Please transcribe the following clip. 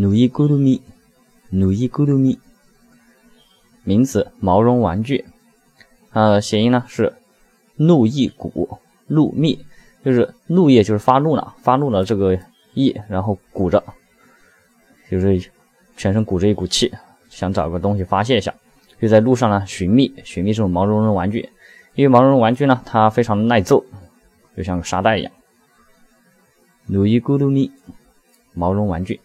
努伊咕噜咪，努伊咕噜咪，名词，毛绒玩具。呃，谐音呢是怒意鼓，怒咪，就是怒液就是发怒了，发怒了这个意，然后鼓着，就是全身鼓着一股气，想找个东西发泄一下，就在路上呢寻觅，寻觅这种毛茸茸玩具，因为毛茸茸玩具呢它非常耐揍，就像个沙袋一样。努伊咕噜咪，毛绒玩具。